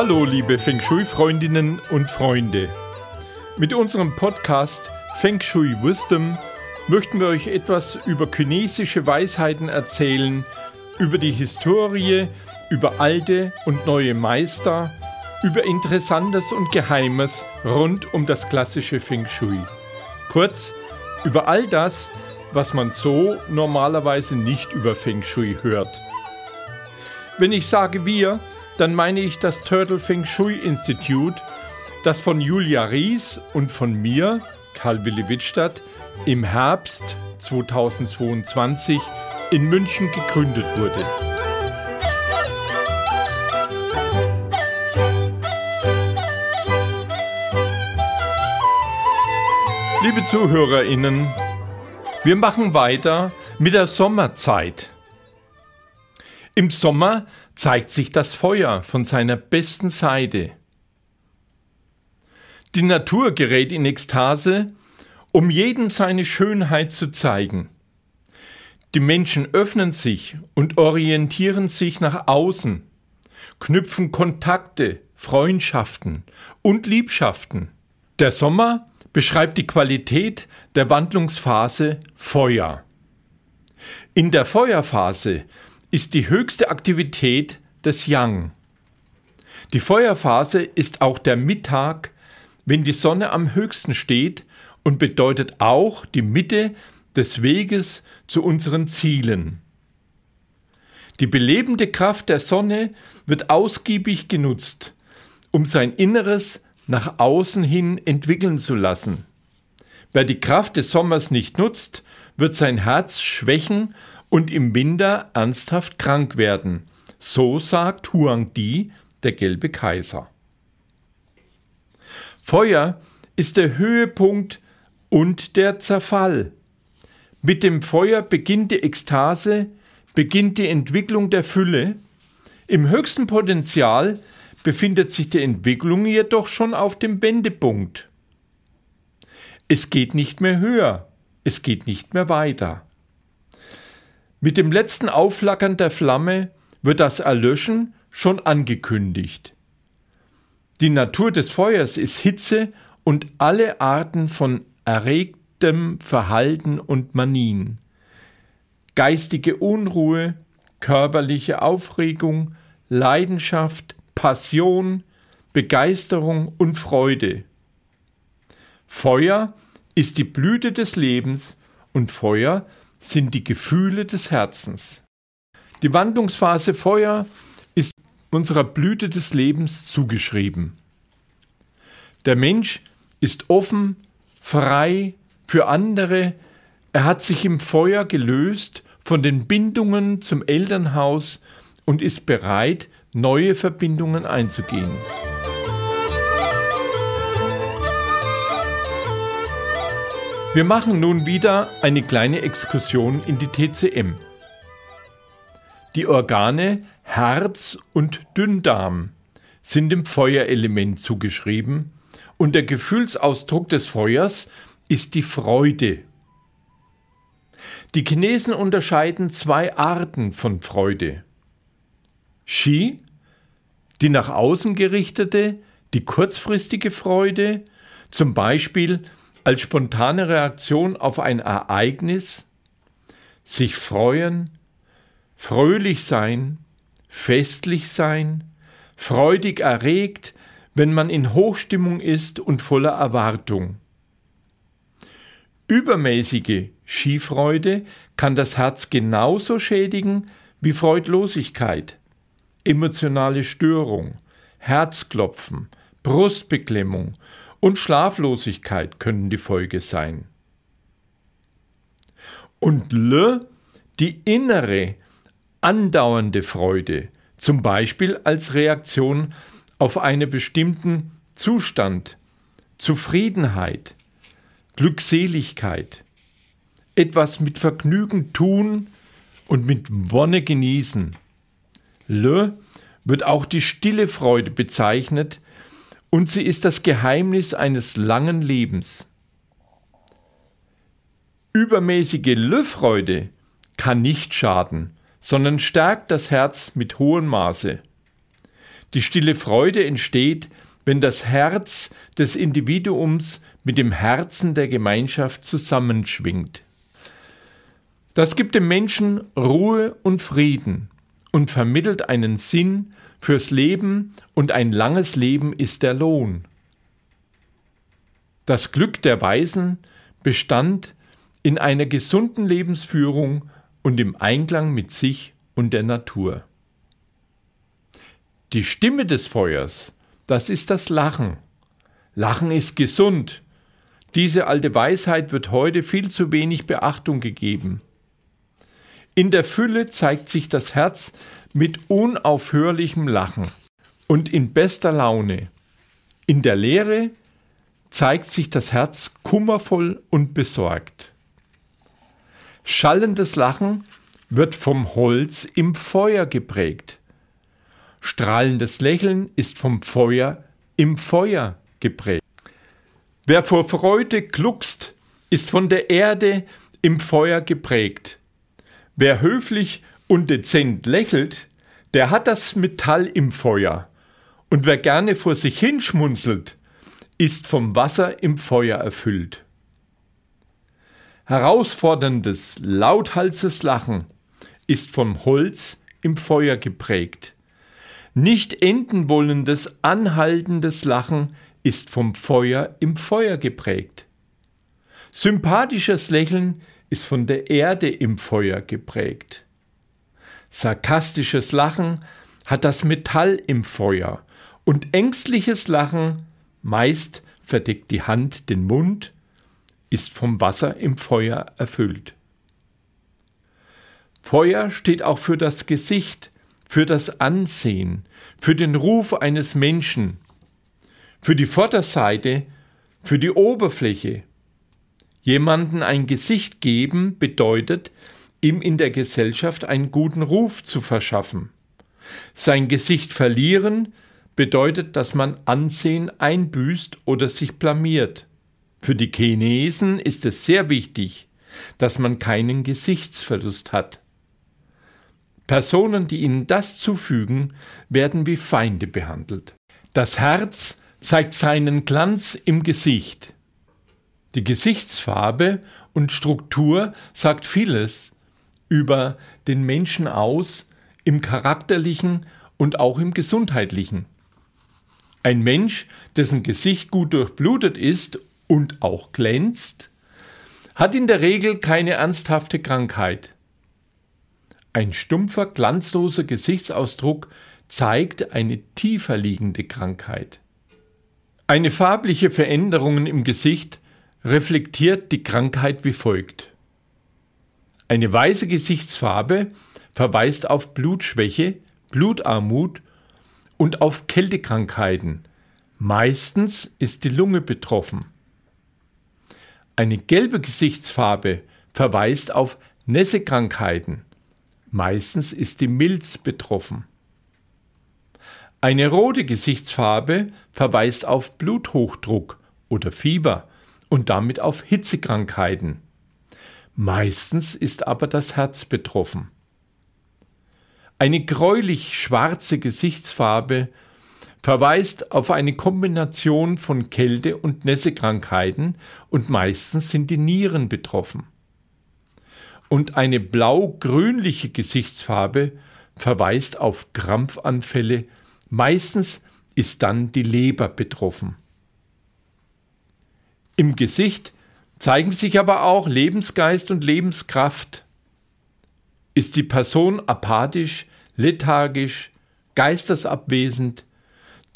Hallo, liebe Feng Shui-Freundinnen und Freunde. Mit unserem Podcast Feng Shui Wisdom möchten wir euch etwas über chinesische Weisheiten erzählen, über die Historie, über alte und neue Meister, über Interessantes und Geheimes rund um das klassische Feng Shui. Kurz, über all das, was man so normalerweise nicht über Feng Shui hört. Wenn ich sage wir, dann meine ich das Turtle Feng Shui Institute, das von Julia Ries und von mir, Karl Willi Wittstadt, im Herbst 2022 in München gegründet wurde. Liebe Zuhörerinnen, wir machen weiter mit der Sommerzeit. Im Sommer zeigt sich das Feuer von seiner besten Seite. Die Natur gerät in Ekstase, um jedem seine Schönheit zu zeigen. Die Menschen öffnen sich und orientieren sich nach außen, knüpfen Kontakte, Freundschaften und Liebschaften. Der Sommer beschreibt die Qualität der Wandlungsphase Feuer. In der Feuerphase ist die höchste Aktivität des Yang. Die Feuerphase ist auch der Mittag, wenn die Sonne am höchsten steht und bedeutet auch die Mitte des Weges zu unseren Zielen. Die belebende Kraft der Sonne wird ausgiebig genutzt, um sein Inneres nach außen hin entwickeln zu lassen. Wer die Kraft des Sommers nicht nutzt, wird sein Herz schwächen und im Winter ernsthaft krank werden. So sagt Huang Di, der gelbe Kaiser. Feuer ist der Höhepunkt und der Zerfall. Mit dem Feuer beginnt die Ekstase, beginnt die Entwicklung der Fülle. Im höchsten Potenzial befindet sich die Entwicklung jedoch schon auf dem Wendepunkt. Es geht nicht mehr höher, es geht nicht mehr weiter. Mit dem letzten Aufflackern der Flamme wird das Erlöschen schon angekündigt. Die Natur des Feuers ist Hitze und alle Arten von erregtem Verhalten und Manien. Geistige Unruhe, körperliche Aufregung, Leidenschaft, Passion, Begeisterung und Freude. Feuer ist die Blüte des Lebens und Feuer sind die Gefühle des Herzens. Die Wandlungsphase Feuer ist unserer Blüte des Lebens zugeschrieben. Der Mensch ist offen, frei für andere, er hat sich im Feuer gelöst von den Bindungen zum Elternhaus und ist bereit, neue Verbindungen einzugehen. Wir machen nun wieder eine kleine Exkursion in die TCM. Die Organe Herz und Dünndarm sind dem Feuerelement zugeschrieben und der Gefühlsausdruck des Feuers ist die Freude. Die Chinesen unterscheiden zwei Arten von Freude. Shi, die nach außen gerichtete, die kurzfristige Freude, zum Beispiel als spontane Reaktion auf ein Ereignis, sich freuen, fröhlich sein, festlich sein, freudig erregt, wenn man in Hochstimmung ist und voller Erwartung. Übermäßige Skifreude kann das Herz genauso schädigen wie Freudlosigkeit, emotionale Störung, Herzklopfen, Brustbeklemmung und Schlaflosigkeit können die Folge sein. Und Le, die innere, andauernde Freude, zum Beispiel als Reaktion auf einen bestimmten Zustand, Zufriedenheit, Glückseligkeit, etwas mit Vergnügen tun und mit Wonne genießen. Le wird auch die stille Freude bezeichnet, und sie ist das Geheimnis eines langen Lebens. Übermäßige Löffreude kann nicht schaden, sondern stärkt das Herz mit hohem Maße. Die stille Freude entsteht, wenn das Herz des Individuums mit dem Herzen der Gemeinschaft zusammenschwingt. Das gibt dem Menschen Ruhe und Frieden und vermittelt einen Sinn fürs Leben und ein langes Leben ist der Lohn. Das Glück der Weisen bestand in einer gesunden Lebensführung und im Einklang mit sich und der Natur. Die Stimme des Feuers, das ist das Lachen. Lachen ist gesund. Diese alte Weisheit wird heute viel zu wenig Beachtung gegeben. In der Fülle zeigt sich das Herz mit unaufhörlichem Lachen und in bester Laune. In der Leere zeigt sich das Herz kummervoll und besorgt. Schallendes Lachen wird vom Holz im Feuer geprägt. Strahlendes Lächeln ist vom Feuer im Feuer geprägt. Wer vor Freude gluckst, ist von der Erde im Feuer geprägt. Wer höflich und dezent lächelt, der hat das Metall im Feuer. Und wer gerne vor sich hinschmunzelt, ist vom Wasser im Feuer erfüllt. Herausforderndes, lauthalses Lachen ist vom Holz im Feuer geprägt. Nicht enden wollendes, anhaltendes Lachen ist vom Feuer im Feuer geprägt. Sympathisches Lächeln ist von der Erde im Feuer geprägt. Sarkastisches Lachen hat das Metall im Feuer und ängstliches Lachen, meist verdeckt die Hand den Mund, ist vom Wasser im Feuer erfüllt. Feuer steht auch für das Gesicht, für das Ansehen, für den Ruf eines Menschen, für die Vorderseite, für die Oberfläche. Jemanden ein Gesicht geben bedeutet, ihm in der Gesellschaft einen guten Ruf zu verschaffen. Sein Gesicht verlieren bedeutet, dass man Ansehen einbüßt oder sich blamiert. Für die Chinesen ist es sehr wichtig, dass man keinen Gesichtsverlust hat. Personen, die ihnen das zufügen, werden wie Feinde behandelt. Das Herz zeigt seinen Glanz im Gesicht. Die Gesichtsfarbe und Struktur sagt vieles über den Menschen aus, im charakterlichen und auch im gesundheitlichen. Ein Mensch, dessen Gesicht gut durchblutet ist und auch glänzt, hat in der Regel keine ernsthafte Krankheit. Ein stumpfer, glanzloser Gesichtsausdruck zeigt eine tiefer liegende Krankheit. Eine farbliche Veränderung im Gesicht reflektiert die Krankheit wie folgt. Eine weiße Gesichtsfarbe verweist auf Blutschwäche, Blutarmut und auf Kältekrankheiten. Meistens ist die Lunge betroffen. Eine gelbe Gesichtsfarbe verweist auf Nässekrankheiten. Meistens ist die Milz betroffen. Eine rote Gesichtsfarbe verweist auf Bluthochdruck oder Fieber und damit auf Hitzekrankheiten. Meistens ist aber das Herz betroffen. Eine gräulich-schwarze Gesichtsfarbe verweist auf eine Kombination von Kälte- und Nässekrankheiten und meistens sind die Nieren betroffen und eine blau-grünliche Gesichtsfarbe verweist auf Krampfanfälle, meistens ist dann die Leber betroffen. Im Gesicht zeigen sich aber auch Lebensgeist und Lebenskraft. Ist die Person apathisch, lethargisch, geistesabwesend,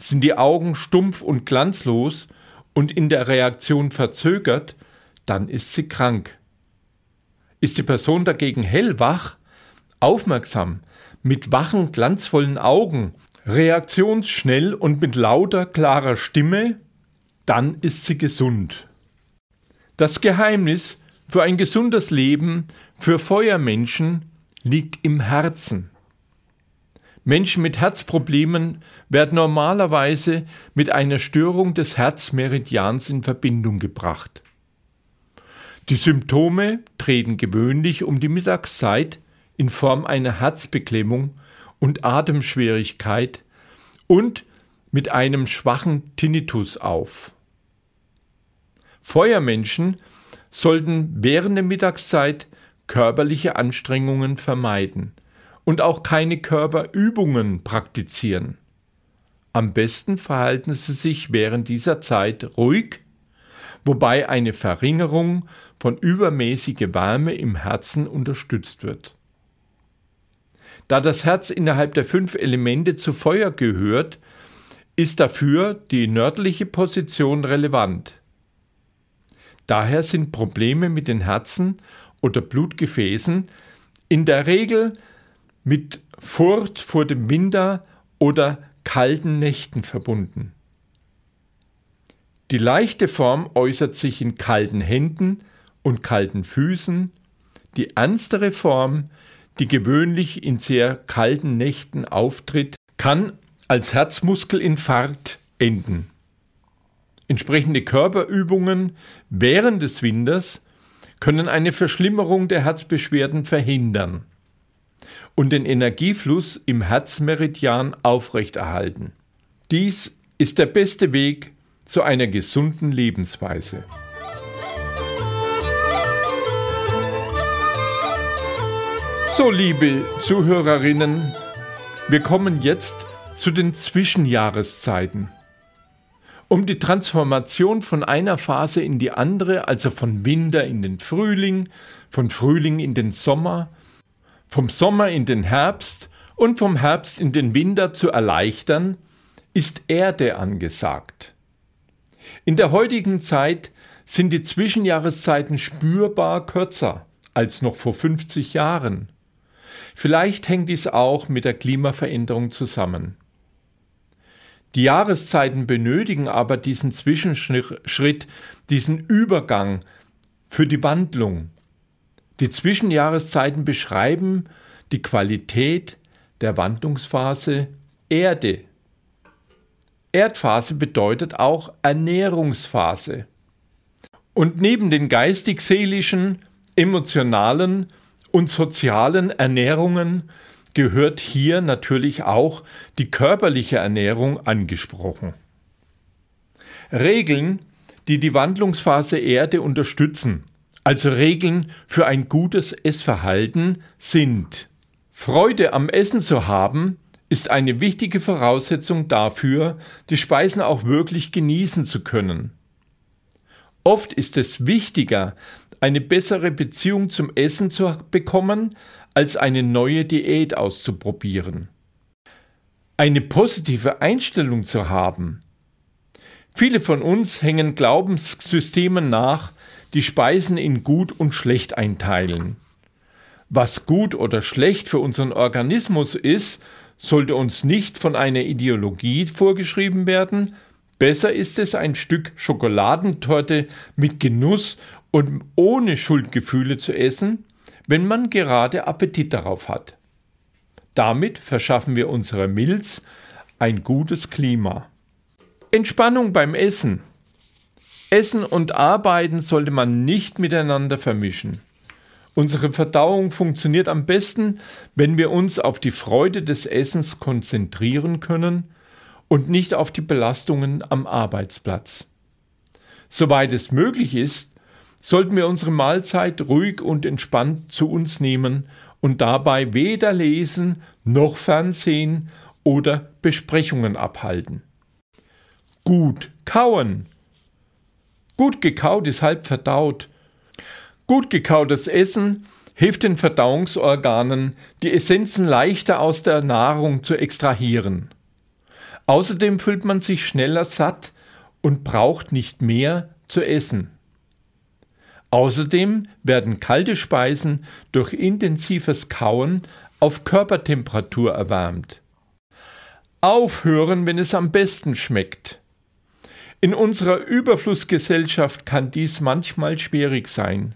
sind die Augen stumpf und glanzlos und in der Reaktion verzögert, dann ist sie krank. Ist die Person dagegen hellwach, aufmerksam, mit wachen, glanzvollen Augen, reaktionsschnell und mit lauter, klarer Stimme, dann ist sie gesund. Das Geheimnis für ein gesundes Leben für Feuermenschen liegt im Herzen. Menschen mit Herzproblemen werden normalerweise mit einer Störung des Herzmeridians in Verbindung gebracht. Die Symptome treten gewöhnlich um die Mittagszeit in Form einer Herzbeklemmung und Atemschwierigkeit und mit einem schwachen Tinnitus auf. Feuermenschen sollten während der Mittagszeit körperliche Anstrengungen vermeiden und auch keine Körperübungen praktizieren. Am besten verhalten sie sich während dieser Zeit ruhig, wobei eine Verringerung von übermäßiger Wärme im Herzen unterstützt wird. Da das Herz innerhalb der fünf Elemente zu Feuer gehört, ist dafür die nördliche Position relevant. Daher sind Probleme mit den Herzen oder Blutgefäßen in der Regel mit Furcht vor dem Winter oder kalten Nächten verbunden. Die leichte Form äußert sich in kalten Händen und kalten Füßen, die ernstere Form, die gewöhnlich in sehr kalten Nächten auftritt, kann als Herzmuskelinfarkt enden. Entsprechende Körperübungen während des Winters können eine Verschlimmerung der Herzbeschwerden verhindern und den Energiefluss im Herzmeridian aufrechterhalten. Dies ist der beste Weg zu einer gesunden Lebensweise. So, liebe Zuhörerinnen, wir kommen jetzt zu den Zwischenjahreszeiten. Um die Transformation von einer Phase in die andere, also von Winter in den Frühling, von Frühling in den Sommer, vom Sommer in den Herbst und vom Herbst in den Winter zu erleichtern, ist Erde angesagt. In der heutigen Zeit sind die Zwischenjahreszeiten spürbar kürzer als noch vor 50 Jahren. Vielleicht hängt dies auch mit der Klimaveränderung zusammen. Die Jahreszeiten benötigen aber diesen Zwischenschritt, diesen Übergang für die Wandlung. Die Zwischenjahreszeiten beschreiben die Qualität der Wandlungsphase Erde. Erdphase bedeutet auch Ernährungsphase. Und neben den geistig-seelischen, emotionalen und sozialen Ernährungen gehört hier natürlich auch die körperliche Ernährung angesprochen. Regeln, die die Wandlungsphase Erde unterstützen, also Regeln für ein gutes Essverhalten, sind Freude am Essen zu haben, ist eine wichtige Voraussetzung dafür, die Speisen auch wirklich genießen zu können. Oft ist es wichtiger, eine bessere Beziehung zum Essen zu bekommen, als eine neue Diät auszuprobieren. Eine positive Einstellung zu haben. Viele von uns hängen Glaubenssystemen nach, die Speisen in gut und schlecht einteilen. Was gut oder schlecht für unseren Organismus ist, sollte uns nicht von einer Ideologie vorgeschrieben werden, besser ist es, ein Stück Schokoladentorte mit Genuss und ohne Schuldgefühle zu essen, wenn man gerade Appetit darauf hat. Damit verschaffen wir unserer Milz ein gutes Klima. Entspannung beim Essen. Essen und Arbeiten sollte man nicht miteinander vermischen. Unsere Verdauung funktioniert am besten, wenn wir uns auf die Freude des Essens konzentrieren können und nicht auf die Belastungen am Arbeitsplatz. Soweit es möglich ist, sollten wir unsere Mahlzeit ruhig und entspannt zu uns nehmen und dabei weder lesen noch Fernsehen oder Besprechungen abhalten. Gut kauen. Gut gekaut ist halb verdaut. Gut gekautes Essen hilft den Verdauungsorganen, die Essenzen leichter aus der Nahrung zu extrahieren. Außerdem fühlt man sich schneller satt und braucht nicht mehr zu essen. Außerdem werden kalte Speisen durch intensives Kauen auf Körpertemperatur erwärmt. Aufhören, wenn es am besten schmeckt. In unserer Überflussgesellschaft kann dies manchmal schwierig sein.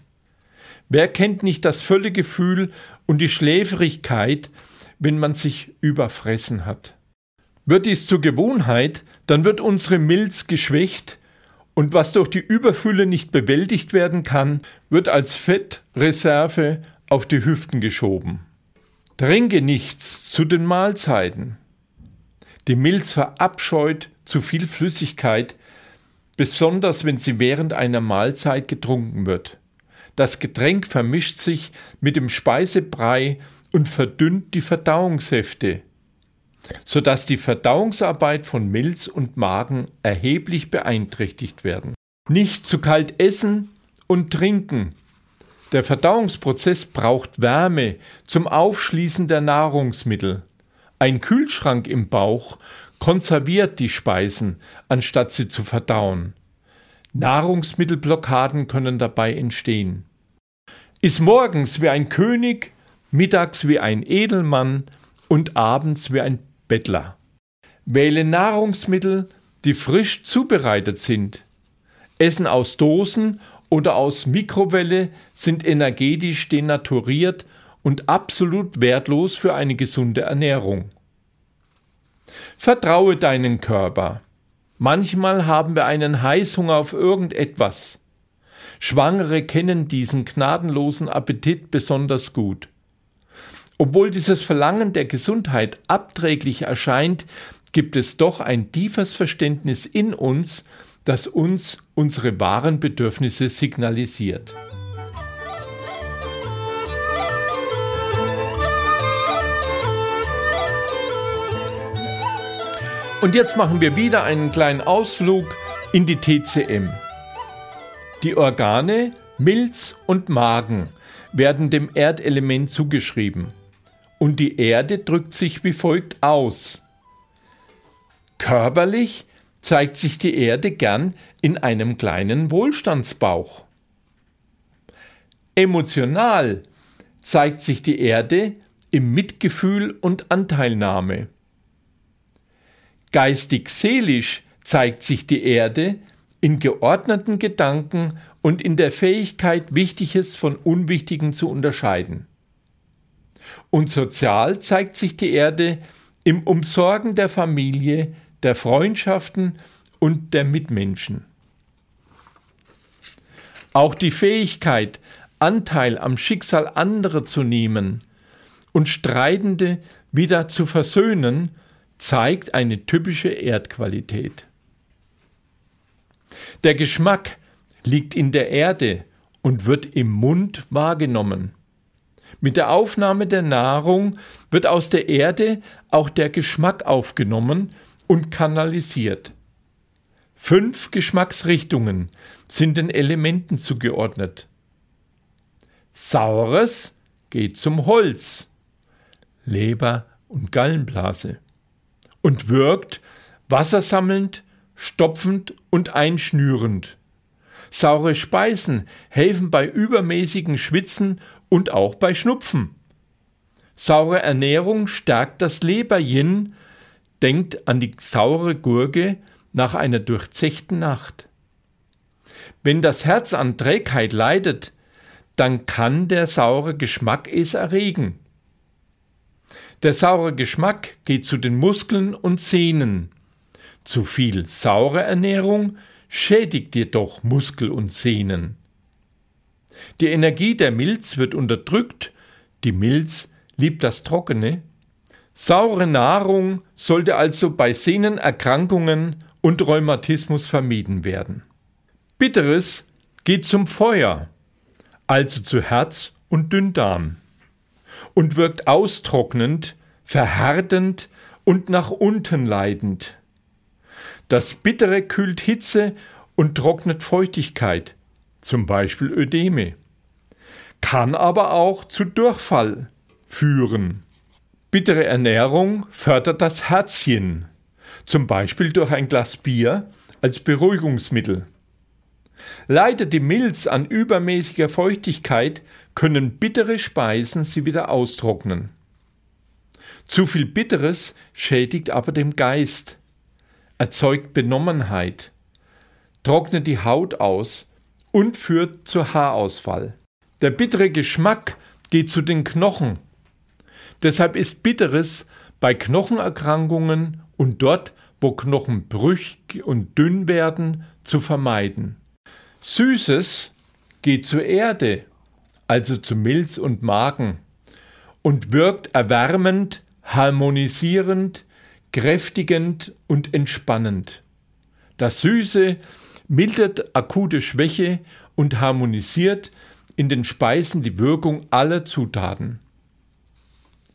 Wer kennt nicht das Völlegefühl und die Schläfrigkeit, wenn man sich überfressen hat? Wird dies zur Gewohnheit, dann wird unsere Milz geschwächt und was durch die Überfülle nicht bewältigt werden kann, wird als Fettreserve auf die Hüften geschoben. Trinke nichts zu den Mahlzeiten. Die Milz verabscheut zu viel Flüssigkeit, besonders wenn sie während einer Mahlzeit getrunken wird. Das Getränk vermischt sich mit dem Speisebrei und verdünnt die Verdauungssäfte, sodass die Verdauungsarbeit von Milz und Magen erheblich beeinträchtigt werden. Nicht zu kalt essen und trinken. Der Verdauungsprozess braucht Wärme zum Aufschließen der Nahrungsmittel. Ein Kühlschrank im Bauch konserviert die Speisen, anstatt sie zu verdauen. Nahrungsmittelblockaden können dabei entstehen. Ist morgens wie ein König, mittags wie ein Edelmann und abends wie ein Bettler. Wähle Nahrungsmittel, die frisch zubereitet sind. Essen aus Dosen oder aus Mikrowelle sind energetisch denaturiert und absolut wertlos für eine gesunde Ernährung. Vertraue deinen Körper. Manchmal haben wir einen Heißhunger auf irgendetwas. Schwangere kennen diesen gnadenlosen Appetit besonders gut. Obwohl dieses Verlangen der Gesundheit abträglich erscheint, gibt es doch ein tiefes Verständnis in uns, das uns unsere wahren Bedürfnisse signalisiert. Und jetzt machen wir wieder einen kleinen Ausflug in die TCM. Die Organe Milz und Magen werden dem Erdelement zugeschrieben. Und die Erde drückt sich wie folgt aus. Körperlich zeigt sich die Erde gern in einem kleinen Wohlstandsbauch. Emotional zeigt sich die Erde im Mitgefühl und Anteilnahme. Geistig-seelisch zeigt sich die Erde in geordneten Gedanken und in der Fähigkeit, Wichtiges von Unwichtigem zu unterscheiden. Und sozial zeigt sich die Erde im Umsorgen der Familie, der Freundschaften und der Mitmenschen. Auch die Fähigkeit, Anteil am Schicksal anderer zu nehmen und Streitende wieder zu versöhnen, zeigt eine typische Erdqualität. Der Geschmack liegt in der Erde und wird im Mund wahrgenommen. Mit der Aufnahme der Nahrung wird aus der Erde auch der Geschmack aufgenommen und kanalisiert. Fünf Geschmacksrichtungen sind den Elementen zugeordnet. Saures geht zum Holz, Leber und Gallenblase und wirkt wassersammelnd, stopfend und einschnürend. Saure Speisen helfen bei übermäßigen Schwitzen und auch bei Schnupfen. Saure Ernährung stärkt das Leberyin, denkt an die saure Gurke nach einer durchzechten Nacht. Wenn das Herz an Trägheit leidet, dann kann der saure Geschmack es erregen. Der saure Geschmack geht zu den Muskeln und Sehnen. Zu viel saure Ernährung schädigt jedoch Muskel und Sehnen. Die Energie der Milz wird unterdrückt, die Milz liebt das Trockene. Saure Nahrung sollte also bei Sehnenerkrankungen und Rheumatismus vermieden werden. Bitteres geht zum Feuer, also zu Herz und Dünndarm und wirkt austrocknend, verhärtend und nach unten leidend. Das Bittere kühlt Hitze und trocknet Feuchtigkeit, zum Beispiel Ödeme, kann aber auch zu Durchfall führen. Bittere Ernährung fördert das Herzchen, zum Beispiel durch ein Glas Bier als Beruhigungsmittel. Leidet die Milz an übermäßiger Feuchtigkeit, können bittere Speisen sie wieder austrocknen. Zu viel Bitteres schädigt aber dem Geist, erzeugt Benommenheit, trocknet die Haut aus und führt zu Haarausfall. Der bittere Geschmack geht zu den Knochen. Deshalb ist Bitteres bei Knochenerkrankungen und dort, wo Knochen brüchig und dünn werden, zu vermeiden. Süßes geht zur Erde also zu Milz und Magen, und wirkt erwärmend, harmonisierend, kräftigend und entspannend. Das Süße mildert akute Schwäche und harmonisiert in den Speisen die Wirkung aller Zutaten.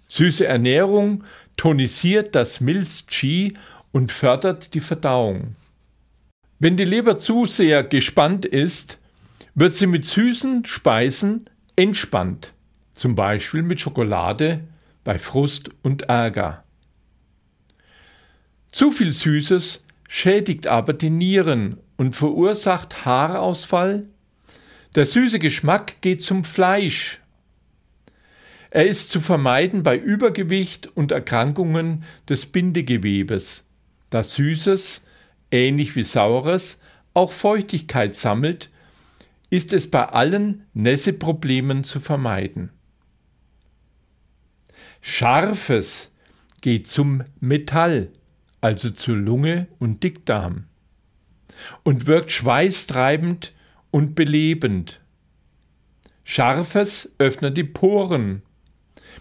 Süße Ernährung tonisiert das Milz-Qi und fördert die Verdauung. Wenn die Leber zu sehr gespannt ist, wird sie mit süßen Speisen entspannt, zum Beispiel mit Schokolade bei Frust und Ärger. Zu viel Süßes schädigt aber die Nieren und verursacht Haarausfall. Der süße Geschmack geht zum Fleisch. Er ist zu vermeiden bei Übergewicht und Erkrankungen des Bindegewebes, da Süßes, ähnlich wie Saures, auch Feuchtigkeit sammelt, ist es bei allen Nässeproblemen zu vermeiden. Scharfes geht zum Metall also zur Lunge und Dickdarm, und wirkt schweißtreibend und belebend. Scharfes öffnet die Poren,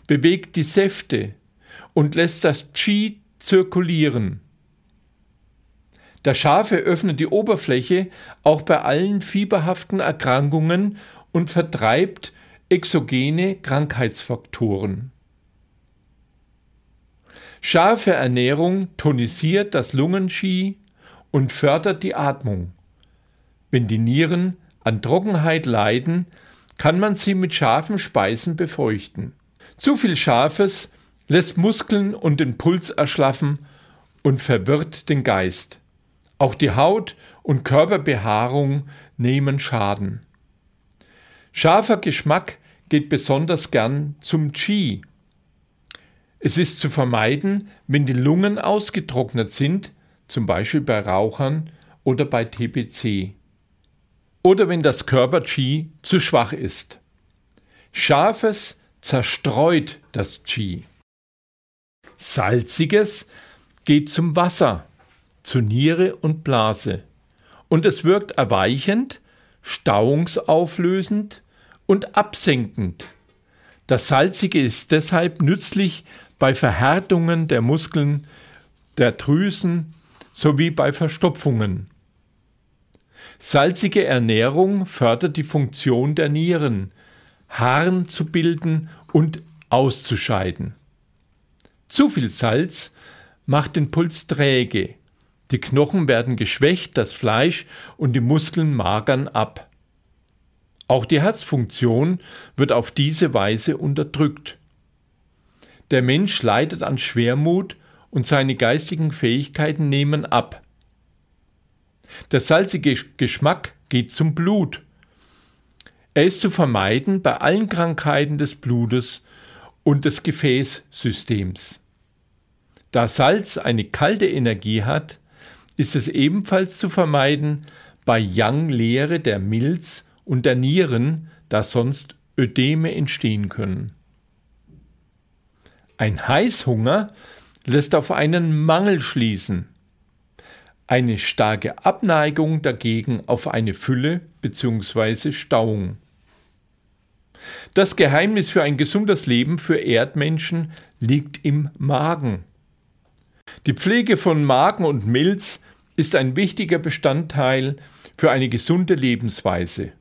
bewegt die Säfte und lässt das Qi zirkulieren. Der Scharfe öffnet die Oberfläche auch bei allen fieberhaften Erkrankungen und vertreibt exogene Krankheitsfaktoren. Scharfe Ernährung tonisiert das Lungenqi und fördert die Atmung. Wenn die Nieren an Trockenheit leiden, kann man sie mit scharfen Speisen befeuchten. Zu viel Scharfes lässt Muskeln und den Puls erschlaffen und verwirrt den Geist. Auch die Haut und Körperbehaarung nehmen Schaden. Scharfer Geschmack geht besonders gern zum Qi, es ist zu vermeiden, wenn die Lungen ausgetrocknet sind, zum Beispiel bei Rauchern oder bei TBC. Oder wenn das Körper-Qi zu schwach ist. Scharfes zerstreut das Qi. Salziges geht zum Wasser, zu Niere und Blase. Und es wirkt erweichend, stauungsauflösend und absenkend. Das Salzige ist deshalb nützlich bei Verhärtungen der Muskeln, der Drüsen sowie bei Verstopfungen. Salzige Ernährung fördert die Funktion der Nieren, Harn zu bilden und auszuscheiden. Zu viel Salz macht den Puls träge, die Knochen werden geschwächt, das Fleisch und die Muskeln magern ab. Auch die Herzfunktion wird auf diese Weise unterdrückt. Der Mensch leidet an Schwermut und seine geistigen Fähigkeiten nehmen ab. Der salzige Geschmack geht zum Blut. Er ist zu vermeiden bei allen Krankheiten des Blutes und des Gefäßsystems. Da Salz eine kalte Energie hat, ist es ebenfalls zu vermeiden bei Yang-Leere der Milz und der Nieren, da sonst Ödeme entstehen können. Ein Heißhunger lässt auf einen Mangel schließen. Eine starke Abneigung dagegen auf eine Fülle bzw. Stauung. Das Geheimnis für ein gesundes Leben für Erdmenschen liegt im Magen. Die Pflege von Magen und Milz ist ein wichtiger Bestandteil für eine gesunde Lebensweise.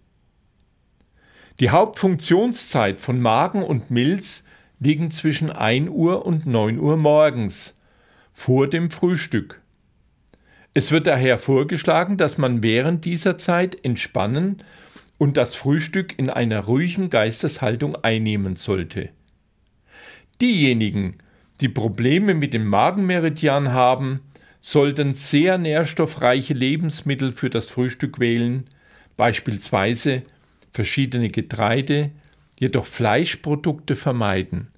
Die Hauptfunktionszeit von Magen und Milz liegen zwischen 1 Uhr und 9 Uhr morgens, vor dem Frühstück. Es wird daher vorgeschlagen, dass man während dieser Zeit entspannen und das Frühstück in einer ruhigen Geisteshaltung einnehmen sollte. Diejenigen, die Probleme mit dem Magenmeridian haben, sollten sehr nährstoffreiche Lebensmittel für das Frühstück wählen, beispielsweise verschiedene Getreide, jedoch Fleischprodukte vermeiden.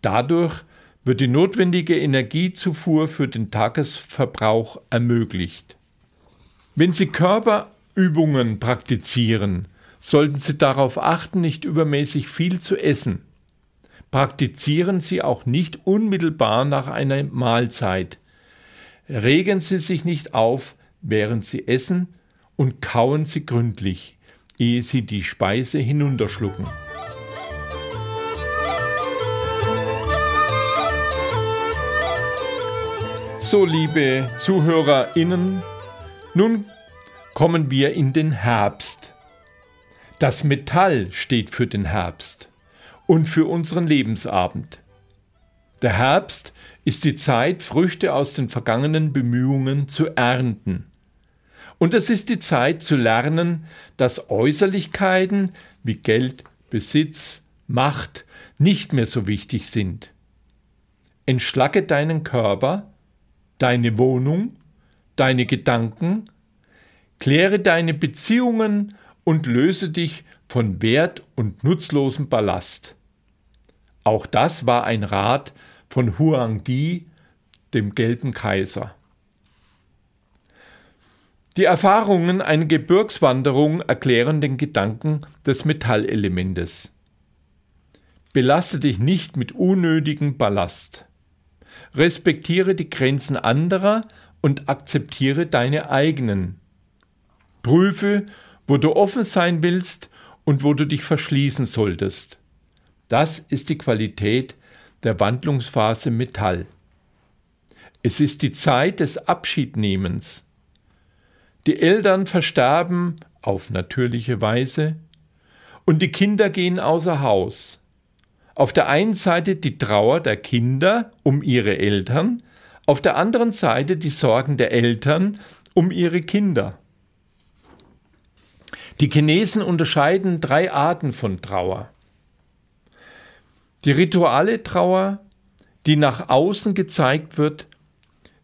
Dadurch wird die notwendige Energiezufuhr für den Tagesverbrauch ermöglicht. Wenn Sie Körperübungen praktizieren, sollten Sie darauf achten, nicht übermäßig viel zu essen. Praktizieren Sie auch nicht unmittelbar nach einer Mahlzeit. Regen Sie sich nicht auf, während Sie essen, und kauen Sie gründlich, ehe Sie die Speise hinunterschlucken. So, liebe ZuhörerInnen, nun kommen wir in den Herbst. Das Metall steht für den Herbst und für unseren Lebensabend. Der Herbst ist die Zeit, Früchte aus den vergangenen Bemühungen zu ernten. Und es ist die Zeit zu lernen, dass Äußerlichkeiten wie Geld, Besitz, Macht nicht mehr so wichtig sind. Entschlacke deinen Körper, deine Wohnung, deine Gedanken, kläre deine Beziehungen und löse dich von wert- und nutzlosem Ballast. Auch das war ein Rat von Huang Di, dem gelben Kaiser. Die Erfahrungen einer Gebirgswanderung erklären den Gedanken des Metallelementes. Belaste dich nicht mit unnötigem Ballast. Respektiere die Grenzen anderer und akzeptiere deine eigenen. Prüfe, wo du offen sein willst und wo du dich verschließen solltest. Das ist die Qualität der Wandlungsphase Metall. Es ist die Zeit des Abschiednehmens. Die Eltern versterben auf natürliche Weise und die Kinder gehen außer Haus. Auf der einen Seite die Trauer der Kinder um ihre Eltern, auf der anderen Seite die Sorgen der Eltern um ihre Kinder. Die Chinesen unterscheiden drei Arten von Trauer. Die rituale Trauer, die nach außen gezeigt wird,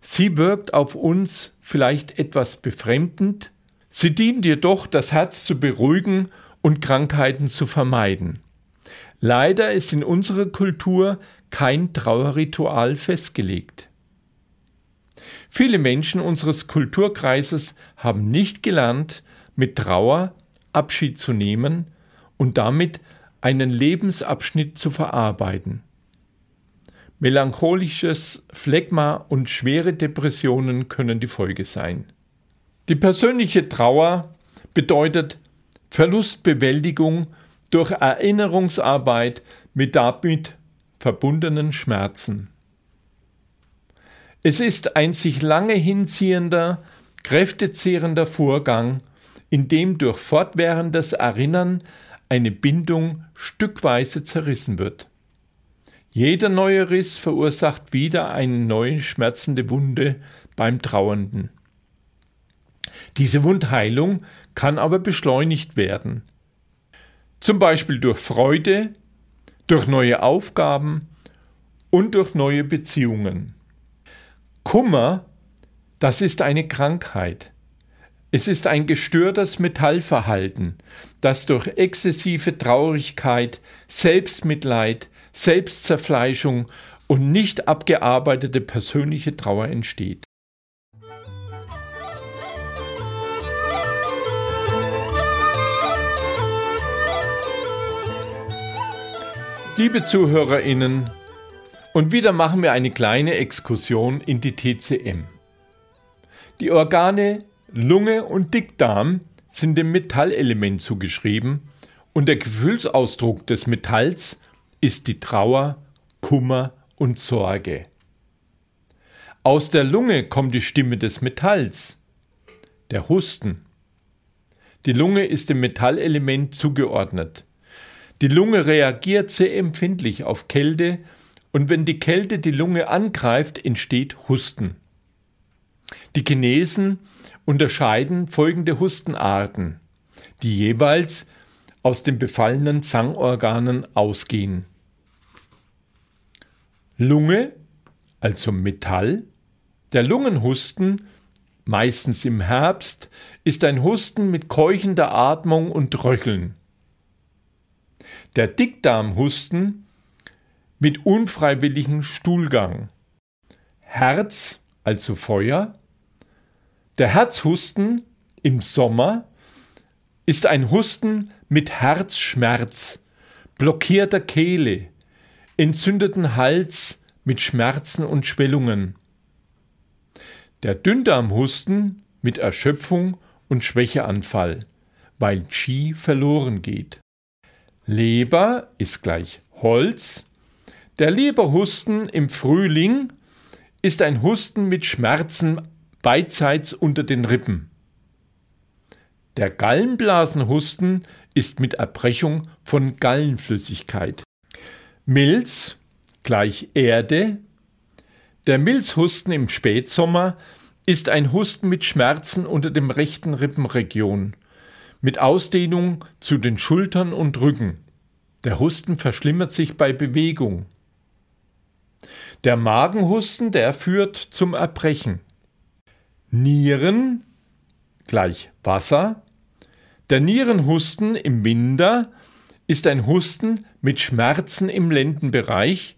sie wirkt auf uns vielleicht etwas befremdend, sie dient jedoch, das Herz zu beruhigen und Krankheiten zu vermeiden. Leider ist in unserer Kultur kein Trauerritual festgelegt. Viele Menschen unseres Kulturkreises haben nicht gelernt, mit Trauer Abschied zu nehmen und damit einen Lebensabschnitt zu verarbeiten. Melancholisches Phlegma und schwere Depressionen können die Folge sein. Die persönliche Trauer bedeutet Verlustbewältigung durch Erinnerungsarbeit mit damit verbundenen Schmerzen. Es ist ein sich lange hinziehender, kräftezehrender Vorgang, in dem durch fortwährendes Erinnern eine Bindung stückweise zerrissen wird. Jeder neue Riss verursacht wieder eine neue schmerzende Wunde beim Trauernden. Diese Wundheilung kann aber beschleunigt werden. Zum Beispiel durch Freude, durch neue Aufgaben und durch neue Beziehungen. Kummer, das ist eine Krankheit. Es ist ein gestörtes Metallverhalten, das durch exzessive Traurigkeit, Selbstmitleid, Selbstzerfleischung und nicht abgearbeitete persönliche Trauer entsteht. Liebe Zuhörerinnen, und wieder machen wir eine kleine Exkursion in die TCM. Die Organe Lunge und Dickdarm sind dem Metallelement zugeschrieben und der Gefühlsausdruck des Metalls ist die Trauer, Kummer und Sorge. Aus der Lunge kommt die Stimme des Metalls, der Husten. Die Lunge ist dem Metallelement zugeordnet. Die Lunge reagiert sehr empfindlich auf Kälte und wenn die Kälte die Lunge angreift, entsteht Husten. Die Chinesen unterscheiden folgende Hustenarten, die jeweils aus den befallenen Zangorganen ausgehen. Lunge, also Metall. Der Lungenhusten, meistens im Herbst, ist ein Husten mit keuchender Atmung und Röcheln. Der Dickdarmhusten mit unfreiwilligem Stuhlgang. Herz, also Feuer. Der Herzhusten im Sommer ist ein Husten mit Herzschmerz, blockierter Kehle, entzündeten Hals mit Schmerzen und Schwellungen. Der Dünndarmhusten mit Erschöpfung und Schwächeanfall, weil Qi verloren geht. Leber ist gleich Holz. Der Leberhusten im Frühling ist ein Husten mit Schmerzen beidseits unter den Rippen. Der Gallenblasenhusten ist mit Erbrechung von Gallenflüssigkeit. Milz gleich Erde. Der Milzhusten im Spätsommer ist ein Husten mit Schmerzen unter dem rechten Rippenregion, mit Ausdehnung zu den Schultern und Rücken. Der Husten verschlimmert sich bei Bewegung. Der Magenhusten, der führt zum Erbrechen. Nieren gleich Wasser. Der Nierenhusten im Winter ist ein Husten mit Schmerzen im Lendenbereich,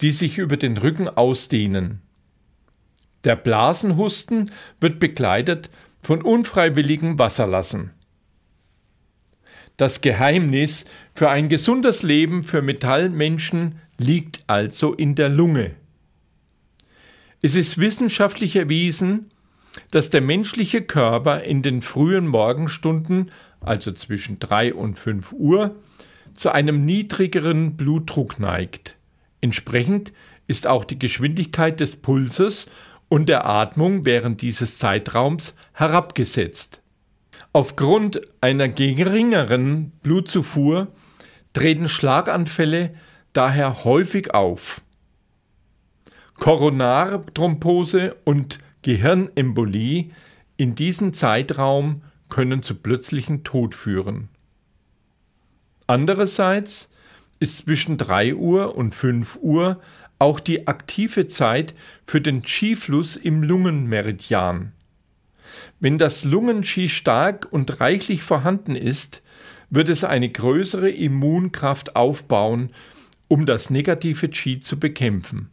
die sich über den Rücken ausdehnen. Der Blasenhusten wird begleitet von unfreiwilligem Wasserlassen. Das Geheimnis für ein gesundes Leben für Metallmenschen liegt also in der Lunge. Es ist wissenschaftlich erwiesen, dass der menschliche Körper in den frühen Morgenstunden, also zwischen 3 und 5 Uhr, zu einem niedrigeren Blutdruck neigt. Entsprechend ist auch die Geschwindigkeit des Pulses und der Atmung während dieses Zeitraums herabgesetzt. Aufgrund einer geringeren Blutzufuhr treten Schlaganfälle daher häufig auf. Koronarthrombose und Gehirnembolie in diesem Zeitraum können zu plötzlichen Tod führen. Andererseits ist zwischen 3 Uhr und 5 Uhr auch die aktive Zeit für den Qi-Fluss im Lungenmeridian. Wenn das Lungen-Qi stark und reichlich vorhanden ist, wird es eine größere Immunkraft aufbauen, um das negative Qi zu bekämpfen.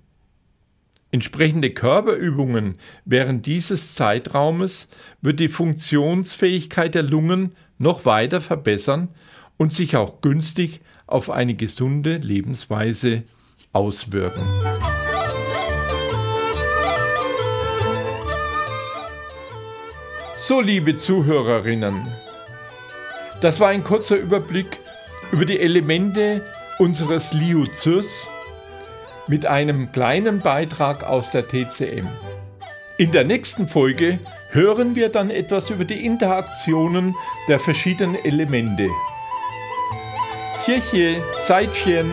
Entsprechende Körperübungen während dieses Zeitraumes wird die Funktionsfähigkeit der Lungen noch weiter verbessern und sich auch günstig auf eine gesunde Lebensweise auswirken. So, liebe Zuhörerinnen, das war ein kurzer Überblick über die Elemente unseres Liuzys mit einem kleinen Beitrag aus der TCM. In der nächsten Folge hören wir dann etwas über die Interaktionen der verschiedenen Elemente. Kirche, Seitchen,